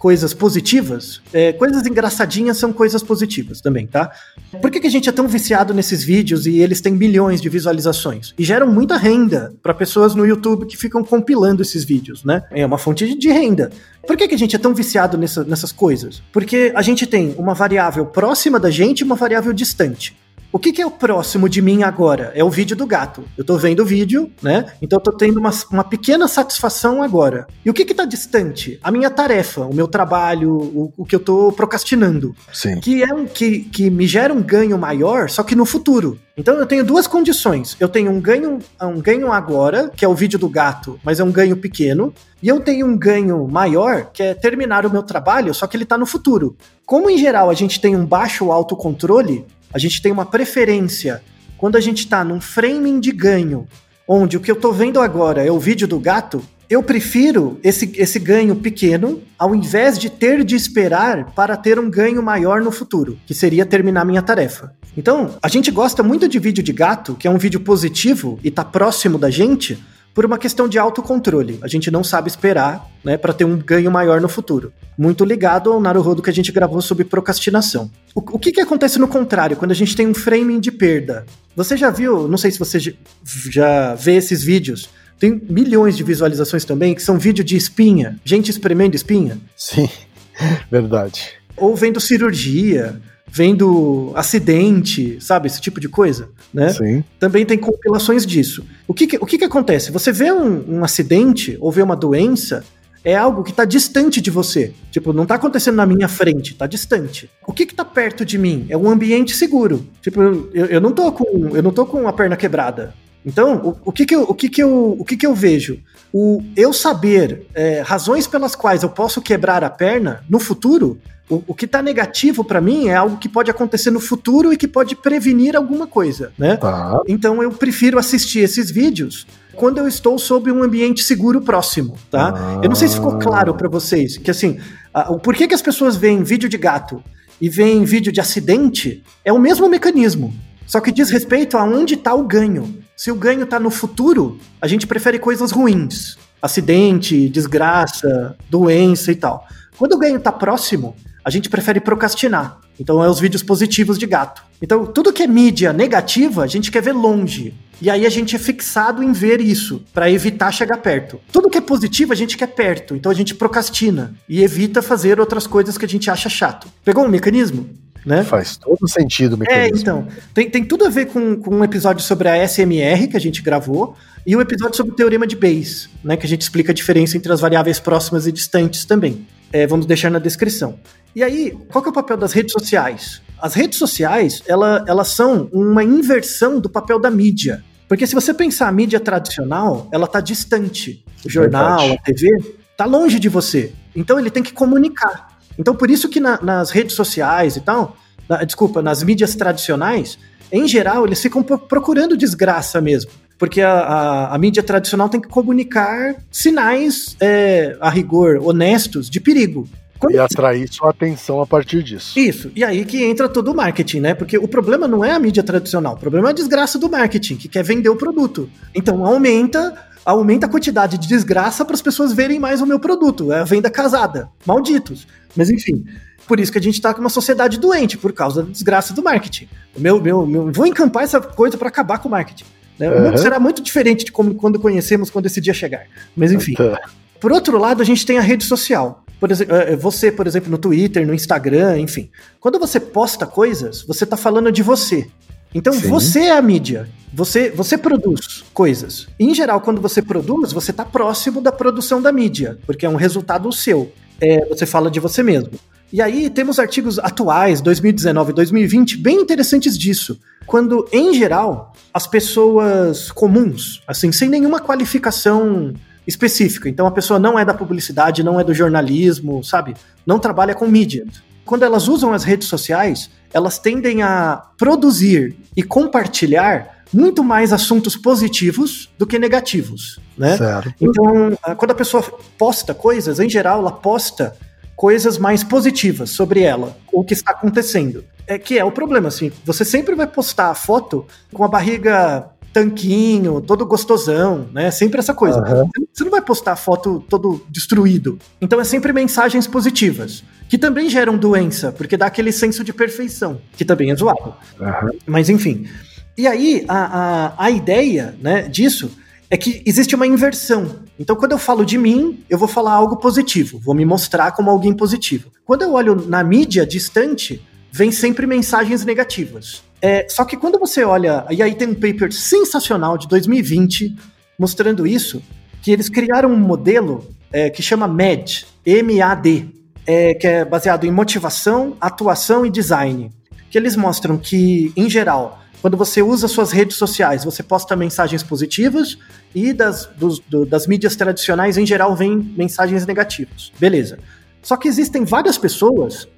coisas positivas, é, coisas engraçadinhas são coisas positivas também, tá? Por que, que a gente é tão viciado nesses vídeos e eles têm milhões de visualizações? E geram muita renda para pessoas no YouTube que ficam compilando esses vídeos, né? É uma fonte de- renda. Por que, que a gente é tão viciado nessa- nessas coisas? Porque a gente tem uma variável próxima da gente e uma variável distante. O que, que é o próximo de mim agora? É o vídeo do gato. Eu tô vendo o vídeo, né? Então eu tô tendo uma, uma pequena satisfação agora. E o que que tá distante? A minha tarefa, o meu trabalho, o, o que eu tô procrastinando. Sim. Que é um que, que me gera um ganho maior, só que no futuro. Então eu tenho duas condições. Eu tenho um ganho, um ganho agora, que é o vídeo do gato, mas é um ganho pequeno. E eu tenho um ganho maior, que é terminar o meu trabalho, só que ele tá no futuro. Como em geral a gente tem um baixo autocontrole, a gente tem uma preferência quando a gente está num framing de ganho, onde o que eu estou vendo agora é o vídeo do gato, eu prefiro esse, esse ganho pequeno ao invés de ter de esperar para ter um ganho maior no futuro, que seria terminar minha tarefa. Então, a gente gosta muito de vídeo de gato, que é um vídeo positivo e está próximo da gente, por uma questão de autocontrole. A gente não sabe esperar, né, para ter um ganho maior no futuro. Muito ligado ao Naruhodo que a gente gravou sobre procrastinação. O, o que, que acontece no contrário, quando a gente tem um framing de perda? Você já viu, não sei se você já vê esses vídeos, tem milhões de visualizações também, que são vídeos de espinha, gente espremendo espinha. Sim, verdade. Ou vendo cirurgia, vendo acidente, sabe? Esse tipo de coisa, né? Sim. Também tem compilações disso. O que, que o que, que acontece? Você vê um, um acidente ou vê uma doença, é algo que está distante de você. Tipo, não está acontecendo na minha frente, está distante. O que está perto de mim? É um ambiente seguro. Tipo, eu, eu não tô com eu não tô com a perna quebrada. Então, o, o, que, que, eu, o, que, que, eu, o que, que eu vejo? O eu saber é, razões pelas quais eu posso quebrar a perna no futuro o, o que está negativo para mim é algo que pode acontecer no futuro e que pode prevenir alguma coisa, né? Tá. Então eu prefiro assistir esses vídeos quando eu estou sob um ambiente seguro próximo, tá? Ah. Eu não sei se ficou claro para vocês que assim, o porquê que as pessoas veem vídeo de gato e veem vídeo de acidente é o mesmo mecanismo, só que diz respeito a onde está o ganho. Se o ganho está no futuro, a gente prefere coisas ruins, acidente, desgraça, doença e tal. Quando o ganho está próximo, a gente prefere procrastinar. Então é os vídeos positivos de gato. Então tudo que é mídia negativa, a gente quer ver longe. E aí a gente é fixado em ver isso, para evitar chegar perto. Tudo que é positivo, a gente quer perto. Então a gente procrastina e evita fazer outras coisas que a gente acha chato. Pegou um mecanismo? Né? Faz todo sentido o mecanismo. É, então. Tem, tem tudo a ver com, com um episódio sobre a SMR que a gente gravou e o um episódio sobre o Teorema de Bayes, né? Que a gente explica a diferença entre as variáveis próximas e distantes também. É, vamos deixar na descrição. E aí, qual que é o papel das redes sociais? As redes sociais, ela, elas são uma inversão do papel da mídia. Porque se você pensar a mídia tradicional, ela está distante. O jornal, Verdade. a TV, está longe de você. Então ele tem que comunicar. Então por isso que na, nas redes sociais e tal, na, desculpa, nas mídias tradicionais, em geral, eles ficam procurando desgraça mesmo. Porque a, a, a mídia tradicional tem que comunicar sinais, é, a rigor, honestos de perigo. Quando... E atrair sua atenção a partir disso. Isso. E aí que entra todo o marketing, né? Porque o problema não é a mídia tradicional, o problema é a desgraça do marketing, que quer vender o produto. Então aumenta aumenta a quantidade de desgraça para as pessoas verem mais o meu produto. É a venda casada. Malditos. Mas enfim. Por isso que a gente está com uma sociedade doente, por causa da desgraça do marketing. O meu, meu, meu, vou encampar essa coisa para acabar com o marketing. Né? O mundo será muito diferente de como quando conhecemos quando esse dia chegar. Mas enfim. Tá. Por outro lado, a gente tem a rede social. Por exemplo, eh, você, por exemplo, no Twitter, no Instagram, enfim. Quando você posta coisas, você está falando de você. Então Sim. você é a mídia. Você, você produz coisas. em geral, quando você produz, você está próximo da produção da mídia, porque é um resultado seu. É, você fala de você mesmo. E aí temos artigos atuais, 2019 e 2020, bem interessantes disso. Quando, em geral, as pessoas comuns, assim, sem nenhuma qualificação específica. Então a pessoa não é da publicidade, não é do jornalismo, sabe? Não trabalha com mídia. Quando elas usam as redes sociais, elas tendem a produzir e compartilhar muito mais assuntos positivos do que negativos, né? Certo. Então, quando a pessoa posta coisas, em geral, ela posta coisas mais positivas sobre ela, o que está acontecendo. É que é o problema, assim, você sempre vai postar a foto com a barriga tanquinho, todo gostosão, né? Sempre essa coisa. Uhum. Você não vai postar foto todo destruído. Então é sempre mensagens positivas, que também geram doença, porque dá aquele senso de perfeição, que também é zoado. Uhum. Mas enfim. E aí, a, a, a ideia né, disso é que existe uma inversão. Então, quando eu falo de mim, eu vou falar algo positivo, vou me mostrar como alguém positivo. Quando eu olho na mídia distante, vem sempre mensagens negativas. É, só que quando você olha, e aí tem um paper sensacional de 2020 mostrando isso, que eles criaram um modelo é, que chama MED, M-A-D, é, que é baseado em motivação, atuação e design. Que eles mostram que, em geral, quando você usa suas redes sociais, você posta mensagens positivas e das, dos, do, das mídias tradicionais, em geral, vem mensagens negativas. Beleza. Só que existem várias pessoas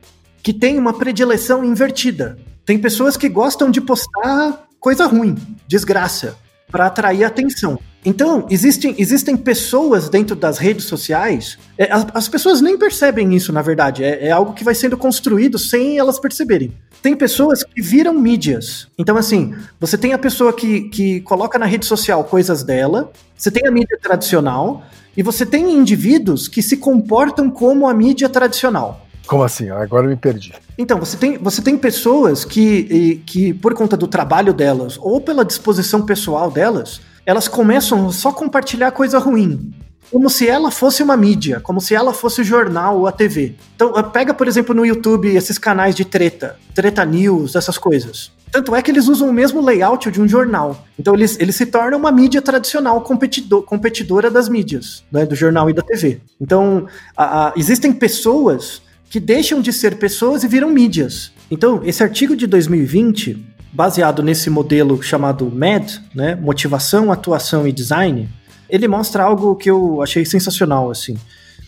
que têm uma predileção invertida. Tem pessoas que gostam de postar coisa ruim, desgraça, para atrair atenção. Então, existem, existem pessoas dentro das redes sociais, é, as, as, pessoas nem percebem isso, na verdade, é, é, algo que vai sendo construído sem elas perceberem. Tem pessoas que viram mídias. Então, assim, você tem a pessoa que, que coloca na rede social coisas dela, você tem a mídia tradicional, e você tem indivíduos que se comportam como a mídia tradicional. Como assim? Agora eu me perdi. Então, você tem, você tem pessoas que, que, por conta do trabalho delas, ou pela disposição pessoal delas, elas começam só a compartilhar coisa ruim. Como se ela fosse uma mídia, como se ela fosse o jornal ou a TV. Então, pega, por exemplo, no YouTube esses canais de treta, treta news, essas coisas. Tanto é que eles usam o mesmo layout de um jornal. Então, eles, eles se tornam uma mídia tradicional competidor, competidora das mídias, né, do jornal e da TV. Então, a, a, existem pessoas que deixam de ser pessoas e viram mídias. Então, esse artigo de 2020 baseado nesse modelo chamado MED, né, motivação, atuação e design, ele mostra algo que eu achei sensacional, assim.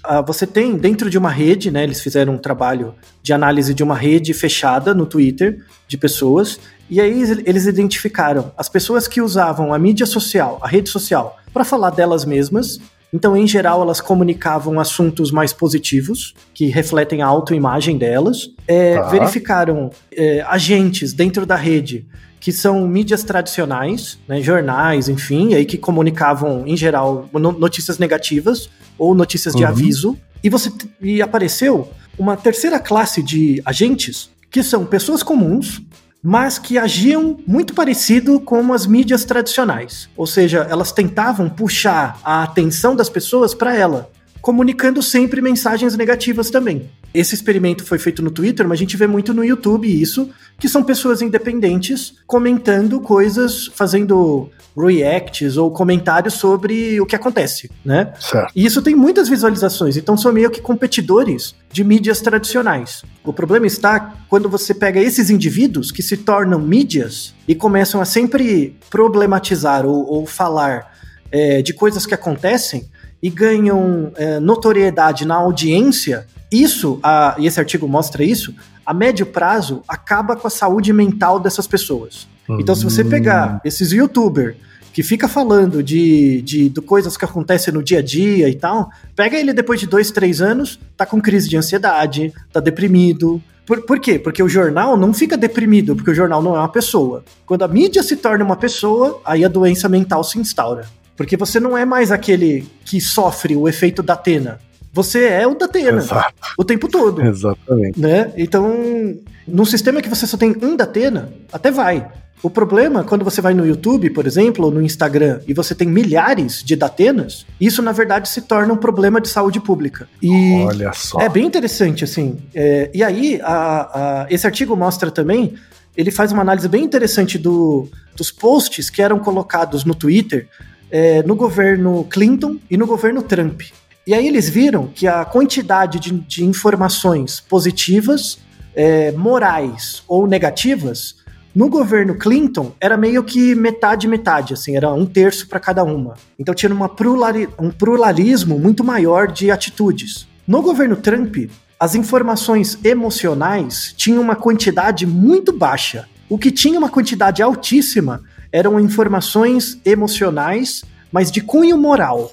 Uh, você tem dentro de uma rede, né, eles fizeram um trabalho de análise de uma rede fechada no Twitter de pessoas, e aí eles identificaram as pessoas que usavam a mídia social, a rede social, para falar delas mesmas então, em geral, elas comunicavam assuntos mais positivos, que refletem a autoimagem delas. É, tá. Verificaram é, agentes dentro da rede que são mídias tradicionais, né, jornais, enfim, aí que comunicavam, em geral, notícias negativas ou notícias de uhum. aviso. E, você, e apareceu uma terceira classe de agentes, que são pessoas comuns, mas que agiam muito parecido com as mídias tradicionais. Ou seja, elas tentavam puxar a atenção das pessoas para ela, comunicando sempre mensagens negativas também. Esse experimento foi feito no Twitter, mas a gente vê muito no YouTube isso, que são pessoas independentes comentando coisas, fazendo reacts ou comentários sobre o que acontece, né? Certo. E isso tem muitas visualizações, então são meio que competidores de mídias tradicionais. O problema está quando você pega esses indivíduos que se tornam mídias e começam a sempre problematizar ou, ou falar é, de coisas que acontecem e ganham é, notoriedade na audiência, isso, a, e esse artigo mostra isso, a médio prazo acaba com a saúde mental dessas pessoas. Então, se você pegar hum. esses youtubers que fica falando de, de, de, coisas que acontecem no dia a dia e tal, pega ele depois de dois, três anos, tá com crise de ansiedade, tá deprimido. Por, por quê? Porque o jornal não fica deprimido, porque o jornal não é uma pessoa. Quando a mídia se torna uma pessoa, aí a doença mental se instaura. Porque você não é mais aquele que sofre o efeito da Atena. Você é o da Atena. Exato. O tempo todo. Exatamente. Né? Então, num sistema que você só tem um da Atena, até vai. O problema, quando você vai no YouTube, por exemplo, ou no Instagram, e você tem milhares de datenas, isso na verdade se torna um problema de saúde pública. E Olha só. É bem interessante, assim. É, e aí, a, a, esse artigo mostra também, ele faz uma análise bem interessante do, dos posts que eram colocados no Twitter é, no governo Clinton e no governo Trump. E aí eles viram que a quantidade de, de informações positivas, é, morais ou negativas no governo Clinton, era meio que metade metade, assim, era um terço para cada uma. Então tinha uma um pluralismo muito maior de atitudes. No governo Trump, as informações emocionais tinham uma quantidade muito baixa. O que tinha uma quantidade altíssima eram informações emocionais, mas de cunho moral.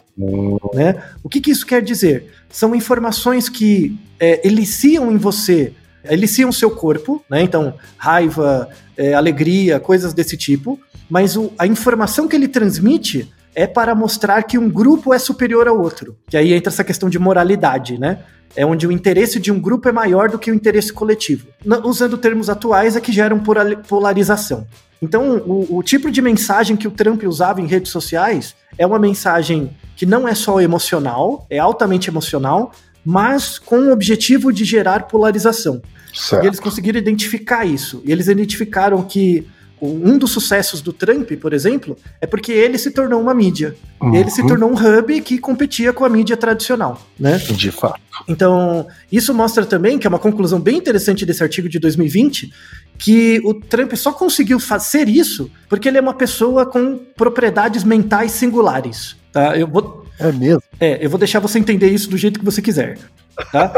Né? O que, que, isso quer dizer? São informações que é, eliciam em você eliciam seu corpo, né? Então, raiva, é, alegria, coisas desse tipo, mas o, a informação que ele transmite é para mostrar que um grupo é superior ao outro. Que aí entra essa questão de moralidade, né? É onde o interesse de um grupo é maior do que o interesse coletivo. usando termos atuais, é que geram polarização. Então, o, o tipo de mensagem que o Trump usava em redes sociais é uma mensagem que não é só emocional, é altamente emocional, mas com o objetivo de gerar polarização. Certo. E eles conseguiram identificar isso. E eles identificaram que um dos sucessos do Trump, por exemplo, é porque ele se tornou uma mídia. Uhum. Ele se tornou um hub que competia com a mídia tradicional, né? De fato. Então, isso mostra também, que é uma conclusão bem interessante desse artigo de 2020, que o Trump só conseguiu fazer isso porque ele é uma pessoa com propriedades mentais singulares. Tá? Eu vou, É mesmo. é, eu vou deixar você entender isso do jeito que você quiser. Tá?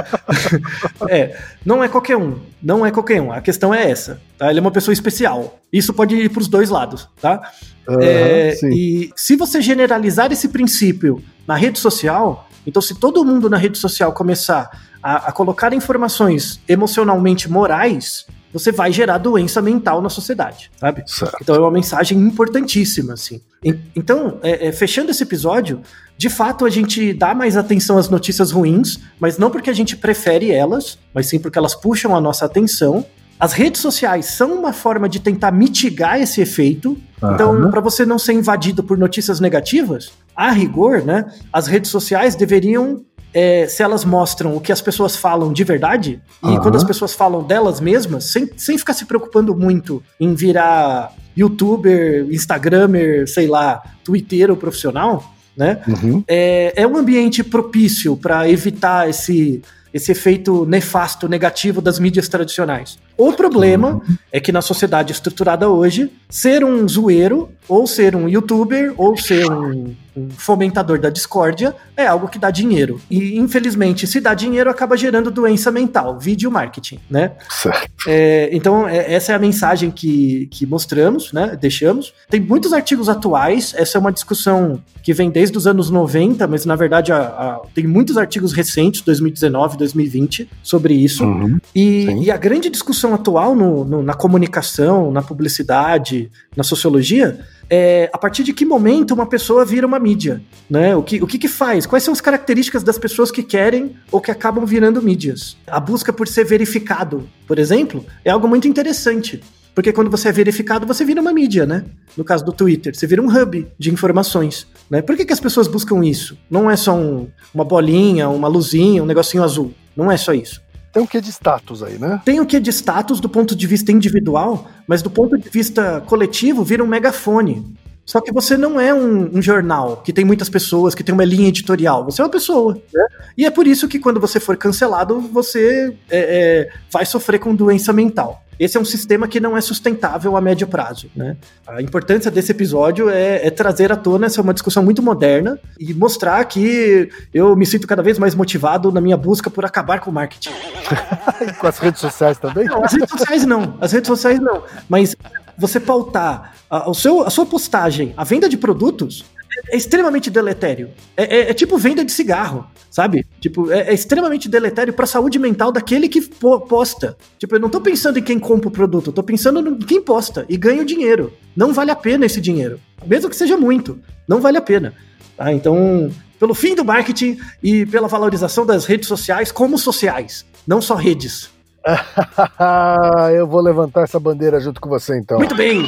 é, não é qualquer um. Não é qualquer um. A questão é essa. Tá? Ele é uma pessoa especial. Isso pode ir para os dois lados. Tá? Aham, É, e se você generalizar esse princípio na rede social, então se todo mundo na rede social começar a, a colocar informações emocionalmente morais, você vai gerar doença mental na sociedade, sabe? Certo. Então é uma mensagem importantíssima, assim. En- Então, é, é, fechando esse episódio, de fato a gente dá mais atenção às notícias ruins, mas não porque a gente prefere elas, mas sim porque elas puxam a nossa atenção. As redes sociais são uma forma de tentar mitigar esse efeito. Então, para você não ser invadido por notícias negativas, a rigor, né, as redes sociais deveriam, é, se elas mostram o que as pessoas falam de verdade, e Aham. quando as pessoas falam delas mesmas, sem, sem ficar se preocupando muito em virar youtuber, instagramer, sei lá, twitteiro profissional, né? Uhum. é, é um ambiente propício para evitar esse, esse efeito nefasto, negativo das mídias tradicionais. O problema é que na sociedade estruturada hoje, ser um zoeiro, ou ser um youtuber, ou ser um, um fomentador da discórdia, é algo que dá dinheiro. E, infelizmente, se dá dinheiro, acaba gerando doença mental, vídeo marketing, né? Certo. É, então, é- essa é a mensagem que, que mostramos, né? Deixamos. Tem muitos artigos atuais, essa é uma discussão que vem desde os anos 90, mas na verdade a- a- tem muitos artigos recentes, 2019, 2020, sobre isso. Uhum. E, e a grande discussão atual no- no- na comunicação, na publicidade, na sociologia, é a partir de que momento uma pessoa vira uma mídia, né? O que, o que que faz? Quais são as características das pessoas que querem ou que acabam virando mídias? A busca por ser verificado, por exemplo, é algo muito interessante. Porque quando você é verificado, você vira uma mídia, né? No caso do Twitter, você vira um hub de informações. Né? Por que, que as pessoas buscam isso? Não é só um- uma bolinha, uma luzinha, um negocinho azul. Não é só isso. Tem um quê de status aí, né? Tem o que de status do ponto de vista individual, mas do ponto de vista coletivo vira um megafone. Só que você não é um, um jornal que tem muitas pessoas, que tem uma linha editorial. Você é uma pessoa. né? E é por isso que quando você for cancelado, você é, é, vai sofrer com doença mental. Esse é um sistema que não é sustentável a médio prazo. Né? A importância desse episódio é, é trazer à tona essa é uma discussão muito moderna e mostrar que eu me sinto cada vez mais motivado na minha busca por acabar com o marketing. Com as redes sociais também? Não, as redes sociais não. As redes sociais não. Mas você pautar a, o seu, a sua postagem, a venda de produtos, é extremamente deletério. É, é- é tipo venda de cigarro, sabe? Tipo, é, é extremamente deletério para a saúde mental daquele que po- posta. Tipo, eu não tô pensando em quem compra o produto, eu tô pensando em quem posta e ganha o dinheiro. Não vale a pena esse dinheiro. Mesmo que seja muito, não vale a pena. Tá? Então, pelo fim do marketing e pela valorização das redes sociais como sociais, não só redes. Eu vou levantar essa bandeira junto com você então. Muito bem.